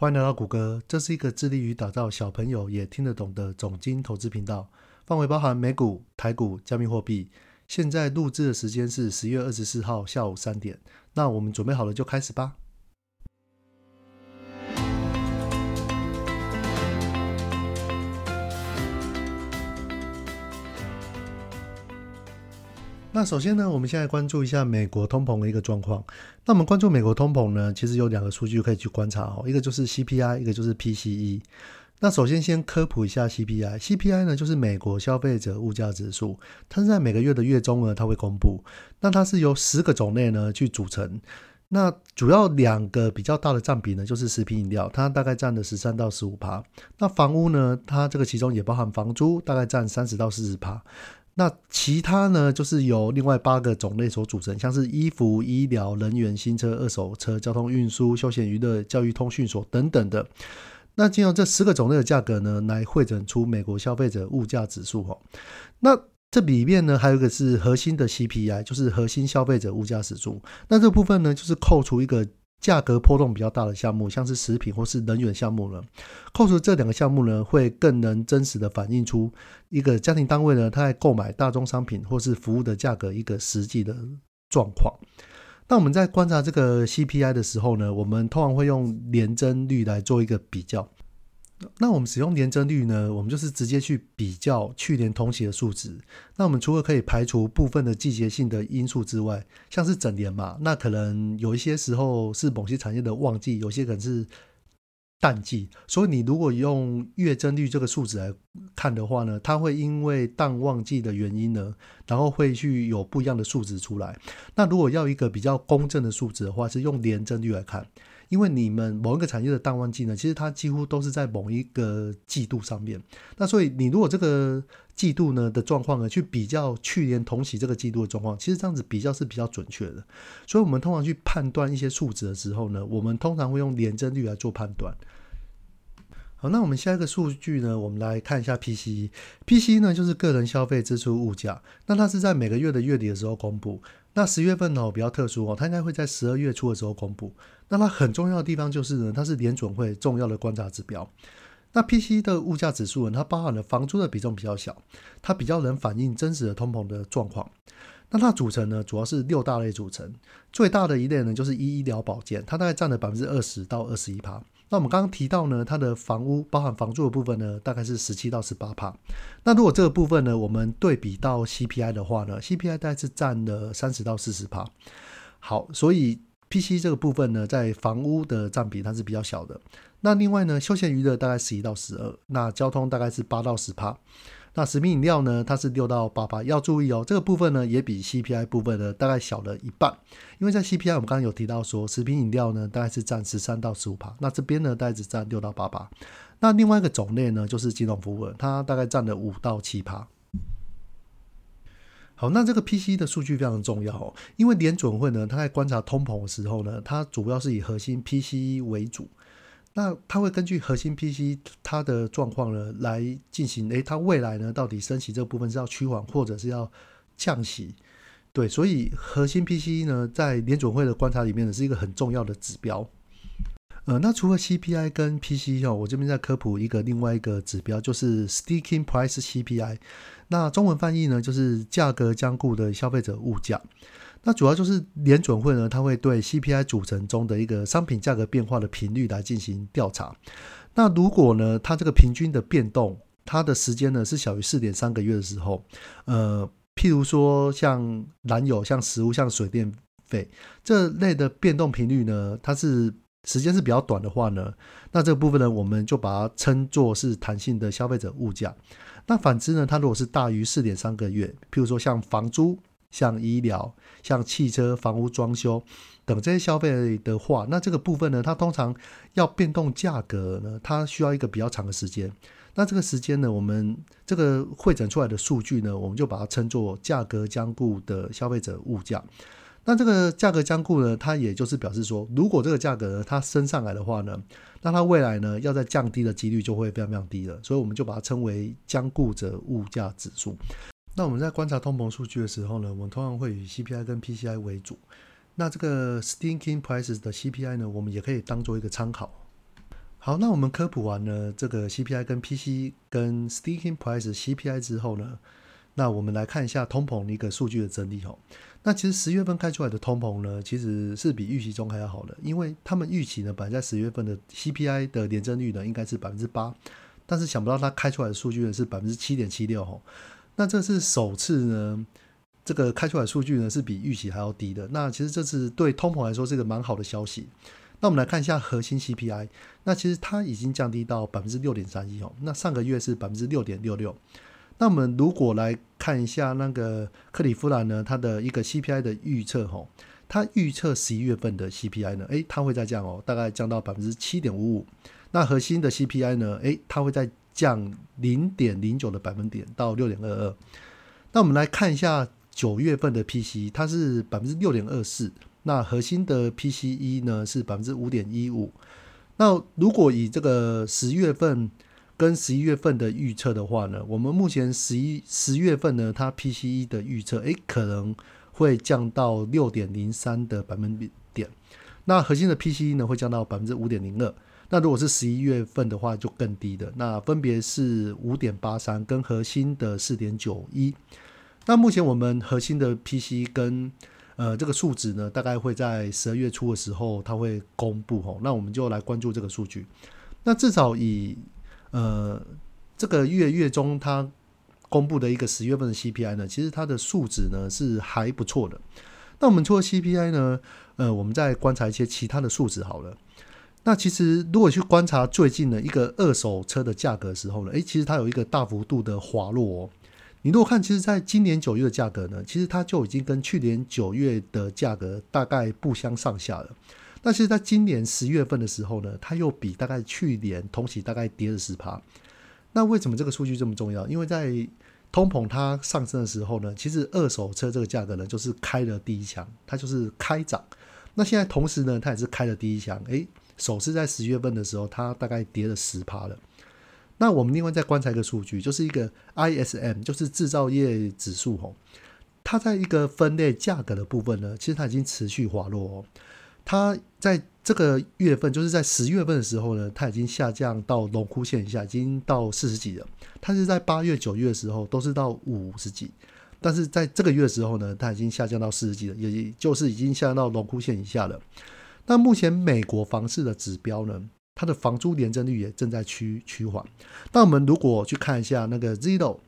欢迎来到谷歌，这是一个致力于打造小朋友也听得懂的总经投资频道，范围包含美股、台股、加密货币。现在录制的时间是十月二十四号下午三点，那我们准备好了就开始吧。那首先呢，我们现在关注一下美国通膨的一个状况。那我们关注美国通膨呢，其实有两个数据可以去观察哦，一个就是 CPI，一个就是 PCE。那首先先科普一下 CPI，CPI 呢就是美国消费者物价指数，它是在每个月的月中呢，它会公布。那它是由十个种类呢去组成。那主要两个比较大的占比呢，就是食品饮料，它大概占了十三到十五趴。那房屋呢，它这个其中也包含房租，大概占三十到四十趴。那其他呢，就是由另外八个种类所组成，像是衣服、医疗、能源、新车、二手车、交通运输、休闲娱乐、教育通讯所等等的。那经由这十个种类的价格呢，来汇整出美国消费者物价指数哦。那这里面呢，还有一个是核心的 CPI，就是核心消费者物价指数。那这部分呢，就是扣除一个。价格波动比较大的项目，像是食品或是能源项目呢，扣除这两个项目呢，会更能真实的反映出一个家庭单位呢，他在购买大宗商品或是服务的价格一个实际的状况。那我们在观察这个 CPI 的时候呢，我们通常会用年增率来做一个比较。那我们使用年增率呢？我们就是直接去比较去年同期的数值。那我们除了可以排除部分的季节性的因素之外，像是整年嘛，那可能有一些时候是某些产业的旺季，有些可能是淡季。所以你如果用月增率这个数值来看的话呢，它会因为淡旺季的原因呢，然后会去有不一样的数值出来。那如果要一个比较公正的数值的话，是用年增率来看。因为你们某一个产业的淡旺季呢，其实它几乎都是在某一个季度上面。那所以你如果这个季度呢的状况呢，去比较去年同期这个季度的状况，其实这样子比较是比较准确的。所以我们通常去判断一些数值的时候呢，我们通常会用年增率来做判断。好，那我们下一个数据呢，我们来看一下 PCE。PCE 呢就是个人消费支出物价，那它是在每个月的月底的时候公布。那十月份呢比较特殊哦，它应该会在十二月初的时候公布。那它很重要的地方就是呢，它是联准会重要的观察指标。那 PCE 的物价指数呢，它包含了房租的比重比较小，它比较能反映真实的通膨的状况。那它组成呢，主要是六大类组成，最大的一类呢就是医医疗保健，它大概占了百分之二十到二十一趴。那我们刚刚提到呢，它的房屋包含房租的部分呢，大概是十七到十八帕。那如果这个部分呢，我们对比到 CPI 的话呢，CPI 大概是占了三十到四十帕。好，所以。PC 这个部分呢，在房屋的占比它是比较小的。那另外呢，休闲娱乐大概十一到十二，那交通大概是八到十帕。那食品饮料呢，它是六到八趴。要注意哦，这个部分呢也比 CPI 部分呢大概小了一半。因为在 CPI 我们刚刚有提到说，食品饮料呢大概是占十三到十五趴，那这边呢大概只占六到八趴。那另外一个种类呢，就是金融服务，它大概占了五到七趴。好，那这个 P C 的数据非常重要哦，因为联准会呢，它在观察通膨的时候呢，它主要是以核心 P C 为主，那它会根据核心 P C 它的状况呢来进行，诶，它未来呢到底升息这部分是要趋缓或者是要降息？对，所以核心 P C 呢在联准会的观察里面呢是一个很重要的指标。呃，那除了 CPI 跟 P C 哦，我这边再科普一个另外一个指标，就是 Sticking Price CPI。那中文翻译呢，就是价格僵固的消费者物价。那主要就是联准会呢，它会对 CPI 组成中的一个商品价格变化的频率来进行调查。那如果呢，它这个平均的变动，它的时间呢是小于四点三个月的时候，呃，譬如说像燃油、像食物、像水电费这类的变动频率呢，它是。时间是比较短的话呢，那这部分呢，我们就把它称作是弹性的消费者物价。那反之呢，它如果是大于四点三个月，譬如说像房租、像医疗、像汽车、房屋装修等这些消费的话，那这个部分呢，它通常要变动价格呢，它需要一个比较长的时间。那这个时间呢，我们这个汇整出来的数据呢，我们就把它称作价格僵固的消费者物价。那这个价格僵固呢，它也就是表示说，如果这个价格它升上来的话呢，那它未来呢要再降低的几率就会非常非常低了，所以我们就把它称为僵固者物价指数。那我们在观察通膨数据的时候呢，我们通常会以 CPI 跟 PCI 为主。那这个 Stinking Prices 的 CPI 呢，我们也可以当做一个参考。好，那我们科普完了这个 CPI 跟 PC 跟 Sticking Prices CPI 之后呢，那我们来看一下通膨的一个数据的整理哦。那其实十月份开出来的通膨呢，其实是比预期中还要好的，因为他们预期呢，本来在十月份的 CPI 的年增率呢，应该是百分之八，但是想不到它开出来的数据呢是百分之七点七六哦。那这是首次呢，这个开出来数据呢是比预期还要低的。那其实这次对通膨来说是一个蛮好的消息。那我们来看一下核心 CPI，那其实它已经降低到百分之六点三一哦。那上个月是百分之六点六六。那我们如果来看一下那个克里夫兰呢，它的一个 CPI 的预测吼，它预测十一月份的 CPI 呢，诶，它会再降哦，大概降到百分之七点五五。那核心的 CPI 呢，诶，它会再降零点零九的百分点到六点二二。那我们来看一下九月份的 PCE，它是百分之六点二四。那核心的 PCE 呢是百分之五点一五。那如果以这个十月份跟十一月份的预测的话呢，我们目前十一十月份呢，它 PCE 的预测，诶，可能会降到六点零三的百分点。那核心的 PCE 呢会降到百分之五点零二。那如果是十一月份的话，就更低的，那分别是五点八三跟核心的四点九一。那目前我们核心的 P C 跟呃，这个数值呢，大概会在十二月初的时候，它会公布吼。那我们就来关注这个数据。那至少以呃这个月月中它公布的一个十月份的 CPI 呢，其实它的数值呢是还不错的。那我们除了 CPI 呢，呃，我们再观察一些其他的数值好了。那其实如果去观察最近的一个二手车的价格的时候呢，诶，其实它有一个大幅度的滑落哦。你如果看，其实，在今年九月的价格呢，其实它就已经跟去年九月的价格大概不相上下了。但是在今年十月份的时候呢，它又比大概去年同期大概跌了十趴。那为什么这个数据这么重要？因为在通膨它上升的时候呢，其实二手车这个价格呢，就是开了第一枪，它就是开涨。那现在同时呢，它也是开了第一枪，诶，首次在十月份的时候，它大概跌了十趴了。那我们另外再观察一个数据，就是一个 ISM，就是制造业指数吼，它在一个分类价格的部分呢，其实它已经持续滑落哦。它在这个月份，就是在十月份的时候呢，它已经下降到龙枯线以下，已经到四十几了。它是在八月、九月的时候都是到五十几，但是在这个月的时候呢，它已经下降到四十几了，也就是已经下降到龙枯线以下了。那目前美国房市的指标呢？它的房租年增率也正在趋趋缓。那我们如果去看一下那个 Zillow，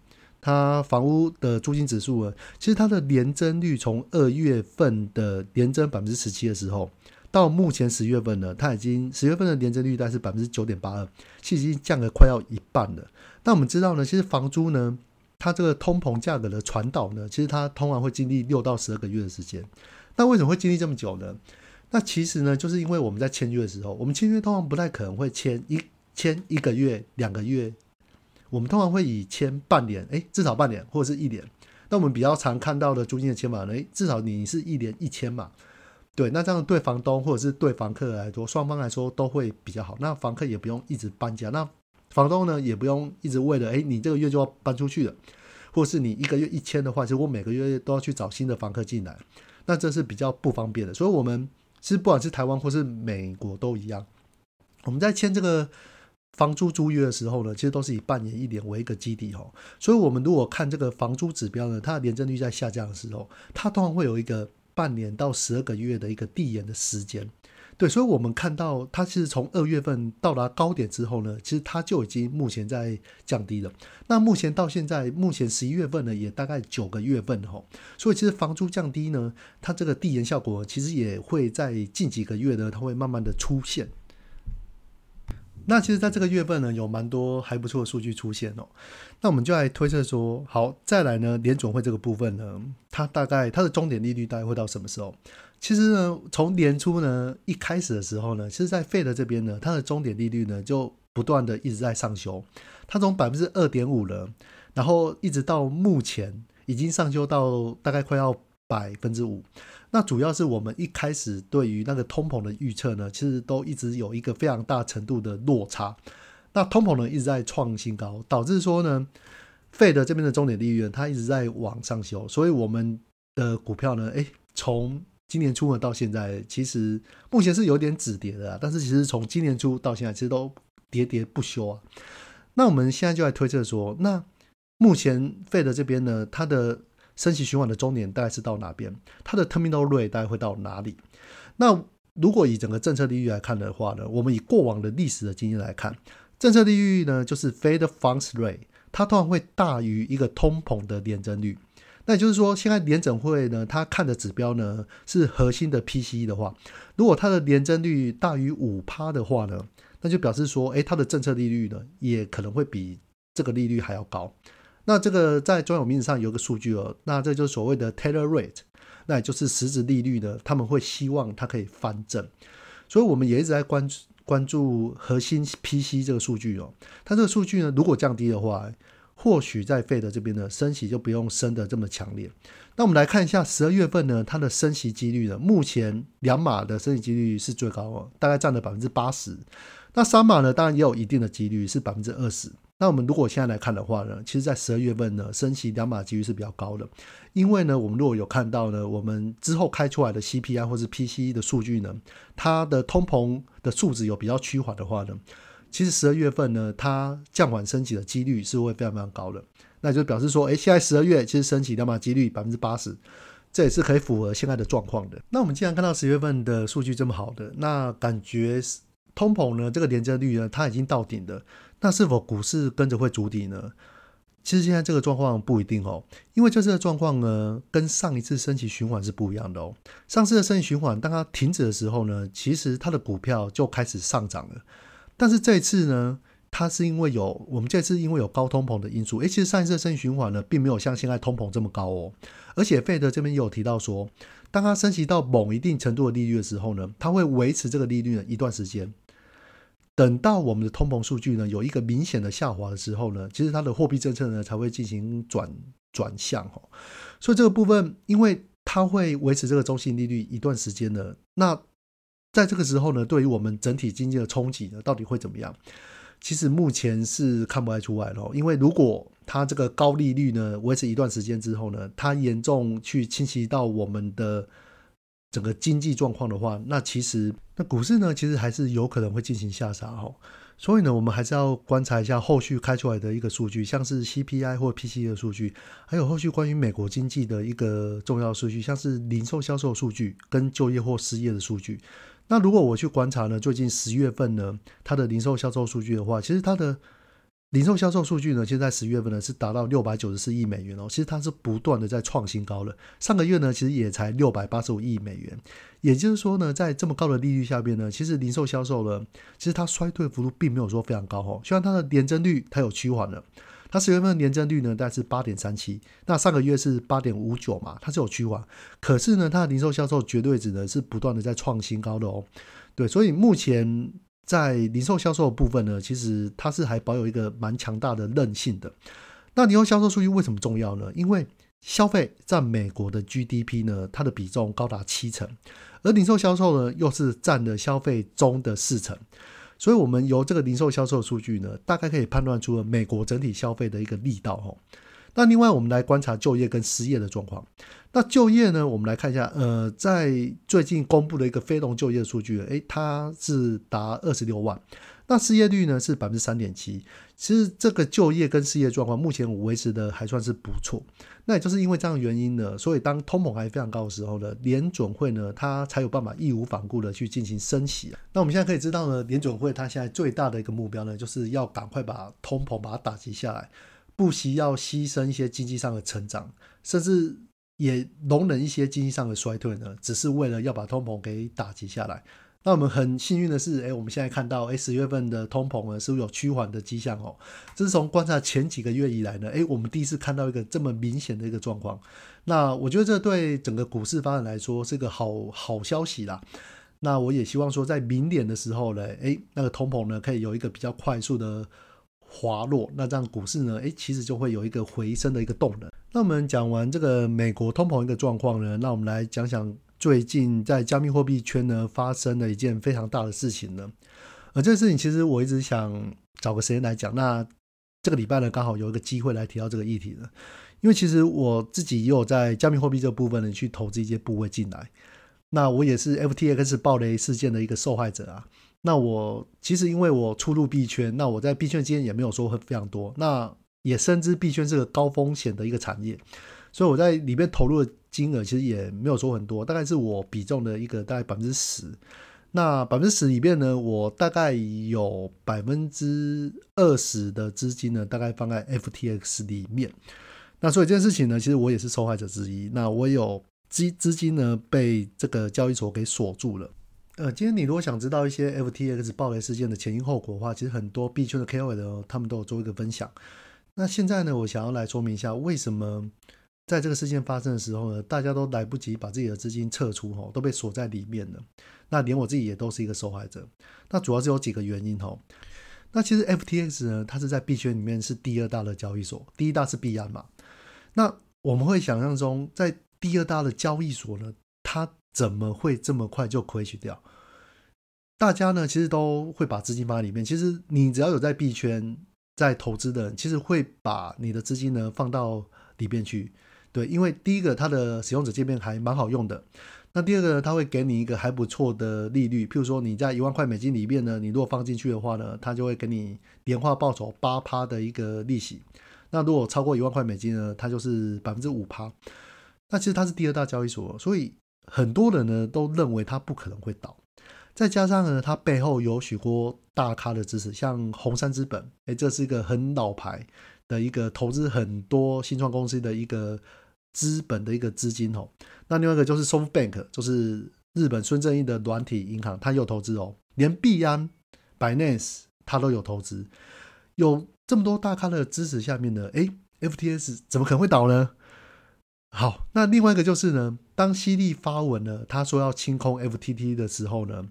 它房屋的租金指数呢，其实它的年增率从二月份的年增百分之十七的时候，到目前十月份呢，它已经十月份的年增率大概是百分之九点八二，其实已经降了快要一半了。那我们知道呢，其实房租呢，它这个通膨价格的传导呢，其实它通常会经历六到十二个月的时间。那为什么会经历这么久呢？那其实呢，就是因为我们在签约的时候，我们签约通常不太可能会签一签一个月、两个月，我们通常会以签半年，哎，至少半年或者是一年。那我们比较常看到的租金的签法呢，诶，至少你是一年一签嘛，对，那这样对房东或者是对房客来说，双方来说都会比较好。那房客也不用一直搬家，那房东呢也不用一直为了，哎，你这个月就要搬出去了，或是你一个月一签的话，其实我每个月都要去找新的房客进来，那这是比较不方便的。所以，我们其实不管是台湾或是美国都一样，我们在签这个房租租约的时候呢，其实都是以半年一年为一个基底哦。所以，我们如果看这个房租指标呢，它的年增率在下降的时候，它通常会有一个半年到十二个月的一个递延的时间。对，所以，我们看到它是从二月份到达高点之后呢，其实它就已经目前在降低了。那目前到现在，目前十一月份呢，也大概九个月份吼，所以其实房租降低呢，它这个递延效果其实也会在近几个月呢，它会慢慢的出现。那其实，在这个月份呢，有蛮多还不错的数据出现哦。那我们就来推测说，好，再来呢，联总会这个部分呢，它大概它的终点利率大概会到什么时候？其实呢，从年初呢一开始的时候呢，其实，在费的这边呢，它的终点利率呢就不断的一直在上修，它从百分之二点五了，然后一直到目前已经上修到大概快要百分之五。那主要是我们一开始对于那个通膨的预测呢，其实都一直有一个非常大程度的落差。那通膨呢一直在创新高，导致说呢，费的这边的终点利率它一直在往上修，所以我们的股票呢，诶，从今年初呢到现在，其实目前是有点止跌的，但是其实从今年初到现在，其实都喋喋不休啊。那我们现在就来推测说，那目前费的这边呢，它的升息循环的终点大概是到哪边？它的 terminal rate 大概会到哪里？那如果以整个政策利率来看的话呢，我们以过往的历史的经验来看，政策利率呢就是 Fed funds rate，它通常会大于一个通膨的年增率。那也就是说，现在联准会呢，它看的指标呢是核心的 PCE 的话，如果它的年增率大于五趴的话呢，那就表示说，哎，它的政策利率呢也可能会比这个利率还要高。那这个在专有名词上有个数据哦，那这就是所谓的 Taylor Rate，那也就是实质利率呢，他们会希望它可以翻正，所以我们也一直在关注关注核心 PC 这个数据哦。它这个数据呢，如果降低的话，或许在费的这边呢，升息就不用升的这么强烈。那我们来看一下十二月份呢，它的升息几率呢，目前两码的升息几率是最高哦，大概占了百分之八十。那三码呢，当然也有一定的几率是百分之二十。那我们如果现在来看的话呢，其实，在十二月份呢，升息两码几率是比较高的，因为呢，我们如果有看到呢，我们之后开出来的 CPI 或是 PCE 的数据呢，它的通膨的数值有比较趋缓的话呢。其实十二月份呢，它降缓升级的几率是会非常非常高的，那就表示说，哎，现在十二月其实升级两码几率百分之八十，这也是可以符合现在的状况的。那我们既然看到十月份的数据这么好的，那感觉通膨呢这个连接率呢它已经到顶了，那是否股市跟着会筑底呢？其实现在这个状况不一定哦，因为这次的状况呢跟上一次升级循环是不一样的哦。上次的升级循环当它停止的时候呢，其实它的股票就开始上涨了。但是这一次呢，它是因为有我们这次因为有高通膨的因素，诶，其实上一次的升息循环呢，并没有像现在通膨这么高哦。而且费德这边也有提到说，当它升级到某一定程度的利率的时候呢，它会维持这个利率呢一段时间。等到我们的通膨数据呢有一个明显的下滑的时候呢，其实它的货币政策呢才会进行转转向哦。所以这个部分，因为它会维持这个中性利率一段时间的，那。在这个时候呢，对于我们整体经济的冲击呢，到底会怎么样？其实目前是看不太出来咯。因为如果它这个高利率呢维持一段时间之后呢，它严重去侵袭到我们的整个经济状况的话，那其实那股市呢，其实还是有可能会进行下杀哈。所以呢，我们还是要观察一下后续开出来的一个数据，像是 CPI 或 PCE 的数据，还有后续关于美国经济的一个重要数据，像是零售销售数据跟就业或失业的数据。那如果我去观察呢，最近十月份呢，它的零售销售数据的话，其实它的零售销售数据呢，现在十月份呢是达到六百九十四亿美元哦，其实它是不断的在创新高了。上个月呢，其实也才六百八十五亿美元，也就是说呢，在这么高的利率下边呢，其实零售销售呢，其实它衰退幅度并没有说非常高哦，虽然它的年增率它有趋缓了。它十月份的年增率呢，大概是八点三七，那上个月是八点五九嘛，它是有趋缓，可是呢，它的零售销售绝对值呢是不断的在创新高的哦，对，所以目前在零售销售的部分呢，其实它是还保有一个蛮强大的韧性的。那零售销售数据为什么重要呢？因为消费占美国的 GDP 呢，它的比重高达七成，而零售销售呢又是占了消费中的四成。所以，我们由这个零售销售数据呢，大概可以判断出了美国整体消费的一个力道哦。那另外，我们来观察就业跟失业的状况。那就业呢，我们来看一下，呃，在最近公布的一个非农就业数据，诶，它是达二十六万。那失业率呢是百分之三点七，其实这个就业跟失业状况目前维持的还算是不错。那也就是因为这样的原因呢，所以当通膨还非常高的时候呢，联准会呢它才有办法义无反顾的去进行升息。那我们现在可以知道呢，联准会它现在最大的一个目标呢，就是要赶快把通膨把它打击下来，不惜要牺牲一些经济上的成长，甚至也容忍一些经济上的衰退呢，只是为了要把通膨给打击下来。那我们很幸运的是，哎，我们现在看到，哎，十月份的通膨呢，是不是有趋缓的迹象哦？这是从观察前几个月以来呢，哎，我们第一次看到一个这么明显的一个状况。那我觉得这对整个股市发展来说是个好好消息啦。那我也希望说，在明年的时候呢，哎，那个通膨呢，可以有一个比较快速的滑落，那这样股市呢，哎，其实就会有一个回升的一个动能。那我们讲完这个美国通膨一个状况呢，那我们来讲讲。最近在加密货币圈呢，发生了一件非常大的事情呢。而这个事情其实我一直想找个时间来讲。那这个礼拜呢，刚好有一个机会来提到这个议题呢。因为其实我自己也有在加密货币这部分呢去投资一些部位进来。那我也是 FTX 暴雷事件的一个受害者啊。那我其实因为我出入币圈，那我在币圈经验也没有说非常多，那也深知币圈是个高风险的一个产业，所以我在里面投入的金额其实也没有说很多，大概是我比重的一个大概百分之十。那百分之十里面呢，我大概有百分之二十的资金呢，大概放在 FTX 里面。那所以这件事情呢，其实我也是受害者之一。那我有资资金呢被这个交易所给锁住了。呃，今天你如果想知道一些 FTX 暴雷事件的前因后果的话，其实很多币圈的 KOL 他们都有做一个分享。那现在呢，我想要来说明一下为什么。在这个事件发生的时候呢，大家都来不及把自己的资金撤出，哈，都被锁在里面了。那连我自己也都是一个受害者。那主要是有几个原因，哈。那其实 FTX 呢，它是在币圈里面是第二大的交易所，第一大是币安嘛。那我们会想象中，在第二大的交易所呢，它怎么会这么快就亏取掉？大家呢，其实都会把资金放在里面。其实你只要有在币圈在投资的人，其实会把你的资金呢放到里面去。对，因为第一个它的使用者界面还蛮好用的，那第二个呢，它会给你一个还不错的利率，譬如说你在一万块美金里面呢，你如果放进去的话呢，它就会给你年化报酬八趴的一个利息，那如果超过一万块美金呢，它就是百分之五趴。那其实它是第二大交易所，所以很多人呢都认为它不可能会倒，再加上呢，它背后有许多大咖的支持，像红杉资本，哎，这是一个很老牌的一个投资很多新创公司的一个。资本的一个资金哦，那另外一个就是 SoftBank，就是日本孙正义的软体银行，它有投资哦，连币安、Binance 它都有投资，有这么多大咖的支持下面呢，哎，FTS 怎么可能会倒呢？好，那另外一个就是呢，当犀利发文呢，他说要清空 FTT 的时候呢，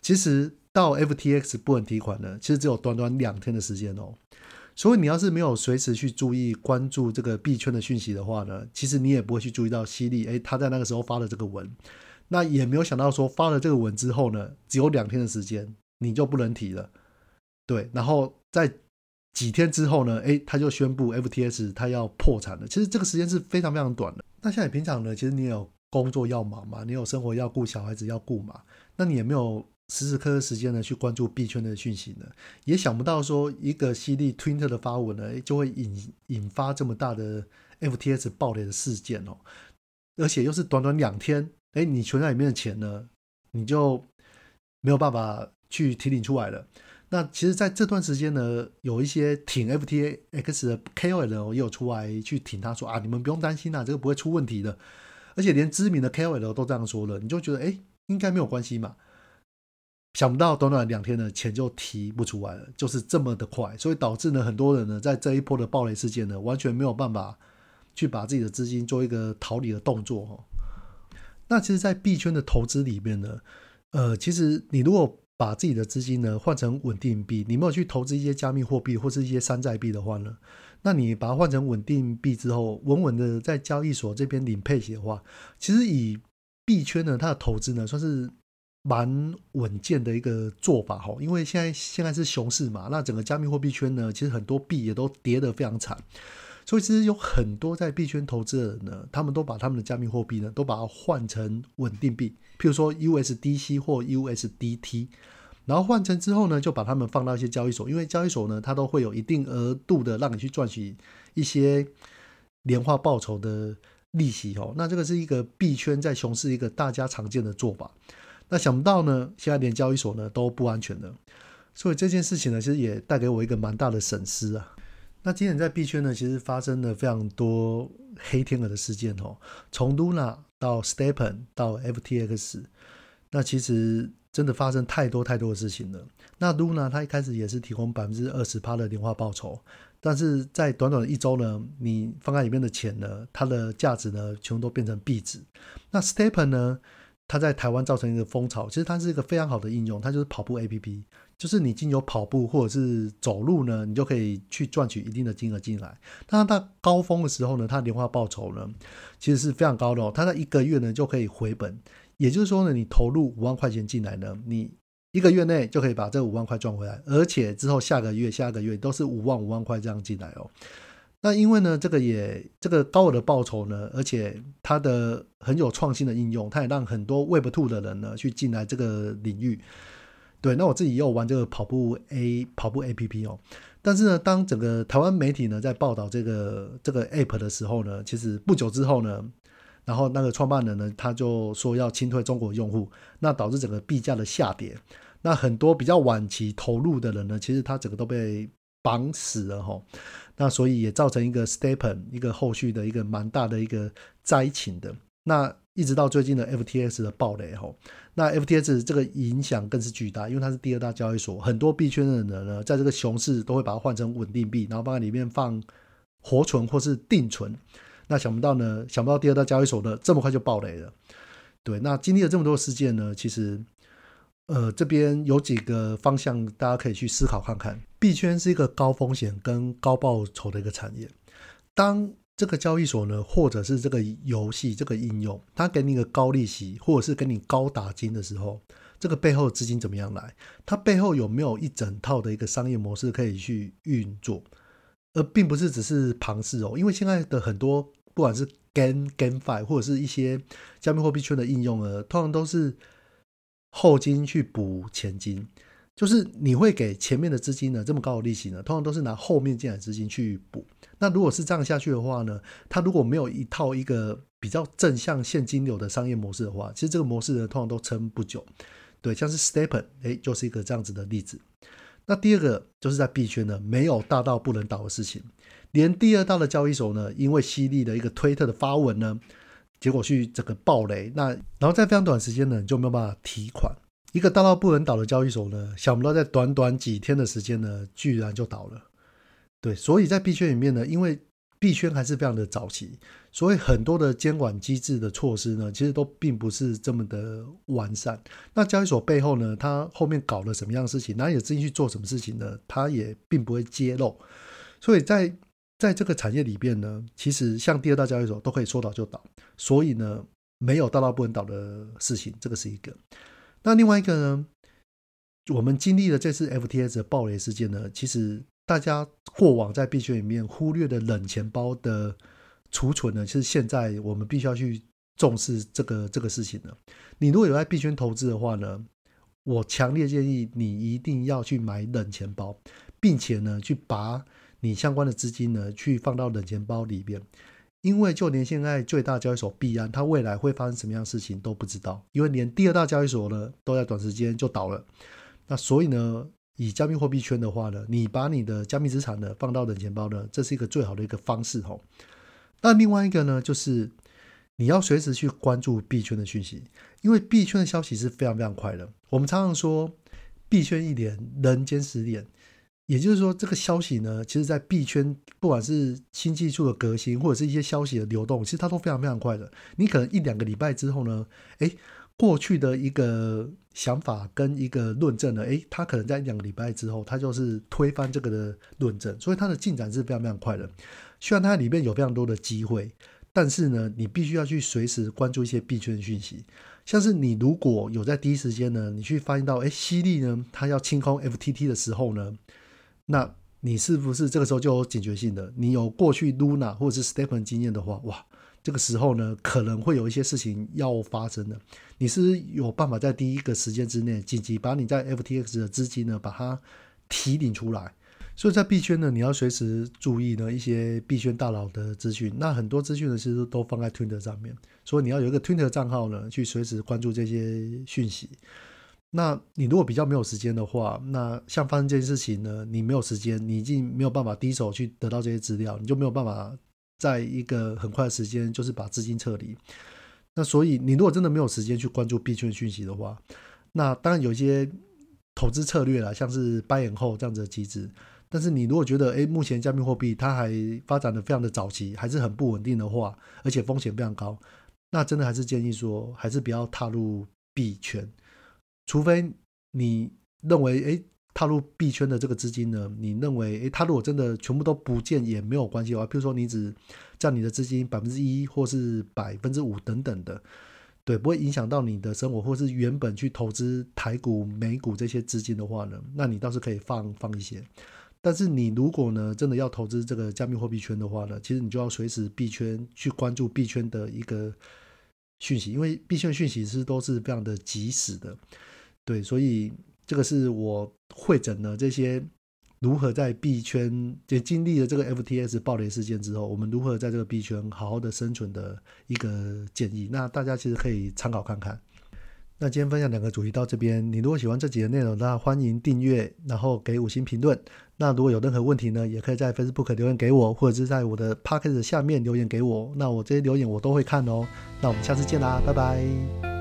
其实到 FTX 不能提款呢，其实只有短短两天的时间哦。所以你要是没有随时去注意关注这个币圈的讯息的话呢，其实你也不会去注意到犀利，诶，他在那个时候发了这个文，那也没有想到说发了这个文之后呢，只有两天的时间你就不能提了，对，然后在几天之后呢，诶，他就宣布 FTS 他要破产了。其实这个时间是非常非常短的。那像你平常呢，其实你有工作要忙嘛，你有生活要顾，小孩子要顾嘛，那你也没有。时时刻刻时间呢，去关注币圈的讯息呢，也想不到说一个犀利 Twitter 的发文呢，就会引引发这么大的 FTS 爆雷的事件哦，而且又是短短两天，哎，你存在里面的钱呢，你就没有办法去提领出来了。那其实，在这段时间呢，有一些挺 FTX 的 KOL 也有出来去挺他说啊，你们不用担心啊，这个不会出问题的。而且连知名的 KOL 都这样说了，你就觉得哎，应该没有关系嘛。想不到短短两天的，钱就提不出来了，就是这么的快，所以导致呢，很多人呢，在这一波的暴雷事件呢，完全没有办法去把自己的资金做一个逃离的动作哈。那其实，在币圈的投资里面呢，呃，其实你如果把自己的资金呢换成稳定币，你没有去投资一些加密货币或是一些山寨币的话呢，那你把它换成稳定币之后，稳稳的在交易所这边领配息的话，其实以币圈呢，它的投资呢，算是。蛮稳健的一个做法哈，因为现在现在是熊市嘛，那整个加密货币圈呢，其实很多币也都跌得非常惨，所以其实有很多在币圈投资的人呢，他们都把他们的加密货币呢，都把它换成稳定币，譬如说 USDC 或 USDT，然后换成之后呢，就把他们放到一些交易所，因为交易所呢，它都会有一定额度的让你去赚取一些年化报酬的利息哦，那这个是一个币圈在熊市一个大家常见的做法。那想不到呢，现在连交易所呢都不安全了，所以这件事情呢，其实也带给我一个蛮大的损失啊。那今年在币圈呢，其实发生了非常多黑天鹅的事件哦，从 Luna 到 Stepen 到 FTX，那其实真的发生太多太多的事情了。那 Luna 它一开始也是提供百分之二十趴的年化报酬，但是在短短的一周呢，你放在里面的钱呢，它的价值呢，全部都变成币值。那 Stepen 呢？它在台湾造成一个风潮，其实它是一个非常好的应用，它就是跑步 A P P，就是你经由跑步或者是走路呢，你就可以去赚取一定的金额进来。但它高峰的时候呢，它年化报酬呢，其实是非常高的哦。它在一个月呢就可以回本，也就是说呢，你投入五万块钱进来呢，你一个月内就可以把这五万块赚回来，而且之后下个月、下个月都是五万五万块这样进来哦。那因为呢，这个也这个高额的报酬呢，而且它的很有创新的应用，它也让很多 Web Two 的人呢去进来这个领域。对，那我自己也有玩这个跑步 A 跑步 A P P 哦。但是呢，当整个台湾媒体呢在报道这个这个 App 的时候呢，其实不久之后呢，然后那个创办人呢他就说要清退中国用户，那导致整个币价的下跌。那很多比较晚期投入的人呢，其实他整个都被绑死了哈。那所以也造成一个 Stepen 一个后续的一个蛮大的一个灾情的。那一直到最近的 FTX 的暴雷吼，那 FTX 这个影响更是巨大，因为它是第二大交易所，很多币圈的人呢，在这个熊市都会把它换成稳定币，然后放在里面放活存或是定存。那想不到呢，想不到第二大交易所呢这么快就暴雷了。对，那经历了这么多事件呢，其实。呃，这边有几个方向，大家可以去思考看看。币圈是一个高风险跟高报酬的一个产业。当这个交易所呢，或者是这个游戏这个应用，它给你一个高利息，或者是给你高打金的时候，这个背后资金怎么样来？它背后有没有一整套的一个商业模式可以去运作？而并不是只是庞氏哦，因为现在的很多不管是 Game GameFi 或者是一些加密货币圈的应用呢，通常都是。后金去补前金，就是你会给前面的资金呢这么高的利息呢，通常都是拿后面进来资金去补。那如果是这样下去的话呢，它如果没有一套一个比较正向现金流的商业模式的话，其实这个模式呢通常都撑不久。对，像是 Stepen，哎，就是一个这样子的例子。那第二个就是在币圈呢，没有大到不能倒的事情，连第二大的交易所呢，因为犀利的一个推特的发文呢。结果去整个暴雷，那然后在非常短时间呢就没有办法提款。一个大到不能倒的交易所呢，想不到在短短几天的时间呢，居然就倒了。对，所以在币圈里面呢，因为币圈还是非常的早期，所以很多的监管机制的措施呢，其实都并不是这么的完善。那交易所背后呢，它后面搞了什么样的事情，哪有资金去做什么事情呢？它也并不会揭露。所以在在这个产业里边呢，其实像第二大交易所都可以说倒就倒，所以呢，没有大到不能倒的事情，这个是一个。那另外一个呢，我们经历了这次 FTS 的暴雷事件呢，其实大家过往在币圈里面忽略的冷钱包的储存呢，是现在我们必须要去重视这个这个事情了。你如果有在币圈投资的话呢，我强烈建议你一定要去买冷钱包，并且呢，去把。你相关的资金呢，去放到冷钱包里边，因为就连现在最大交易所币安，它未来会发生什么样的事情都不知道，因为连第二大交易所呢都在短时间就倒了。那所以呢，以加密货币圈的话呢，你把你的加密资产呢放到冷钱包呢，这是一个最好的一个方式吼。那另外一个呢，就是你要随时去关注币圈的讯息，因为币圈的消息是非常非常快的。我们常常说，币圈一点，人间十点。也就是说，这个消息呢，其实，在币圈，不管是新技术的革新，或者是一些消息的流动，其实它都非常非常快的。你可能一两个礼拜之后呢，诶，过去的一个想法跟一个论证呢，诶，他可能在两个礼拜之后，他就是推翻这个的论证，所以它的进展是非常非常快的。虽然它里面有非常多的机会，但是呢，你必须要去随时关注一些币圈的讯息。像是你如果有在第一时间呢，你去发现到，诶，犀利呢，它要清空 FTT 的时候呢。那你是不是这个时候就有警觉性的？你有过去 Luna 或者是 Stephen 经验的话，哇，这个时候呢，可能会有一些事情要发生的。你是有办法在第一个时间之内紧急把你在 FTX 的资金呢，把它提领出来。所以在币圈呢，你要随时注意呢一些币圈大佬的资讯。那很多资讯呢，其实都放在 Twitter 上面，所以你要有一个 Twitter 账号呢，去随时关注这些讯息。那你如果比较没有时间的话，那像发生这件事情呢，你没有时间，你已经没有办法第一手去得到这些资料，你就没有办法在一个很快的时间就是把资金撤离。那所以你如果真的没有时间去关注币圈讯息的话，那当然有一些投资策略啦，像是 buy and hold 这样子的机制。但是你如果觉得，哎，目前加密货币它还发展的非常的早期，还是很不稳定的话，而且风险非常高，那真的还是建议说，还是不要踏入币圈。除非你认为，哎，踏入币圈的这个资金呢，你认为，哎，它如果真的全部都不见也没有关系的话，譬如说你只占你的资金百分之一或是百分之五等等的，对，不会影响到你的生活，或是原本去投资台股、美股这些资金的话呢，那你倒是可以放放一些。但是你如果呢真的要投资这个加密货币圈的话呢，其实你就要随时币圈去关注币圈的一个讯息，因为币圈讯息是都是非常的及时的。对，所以这个是我会诊了这些如何在币圈就经历了这个 FTS 暴雷事件之后，我们如何在这个币圈好好的生存的一个建议。那大家其实可以参考看看。那今天分享两个主题到这边，你如果喜欢这集的内容，那欢迎订阅，然后给五星评论。那如果有任何问题呢，也可以在 Facebook 留言给我，或者是在我的 p o c k e t 下面留言给我。那我这些留言我都会看哦。那我们下次见啦，拜拜。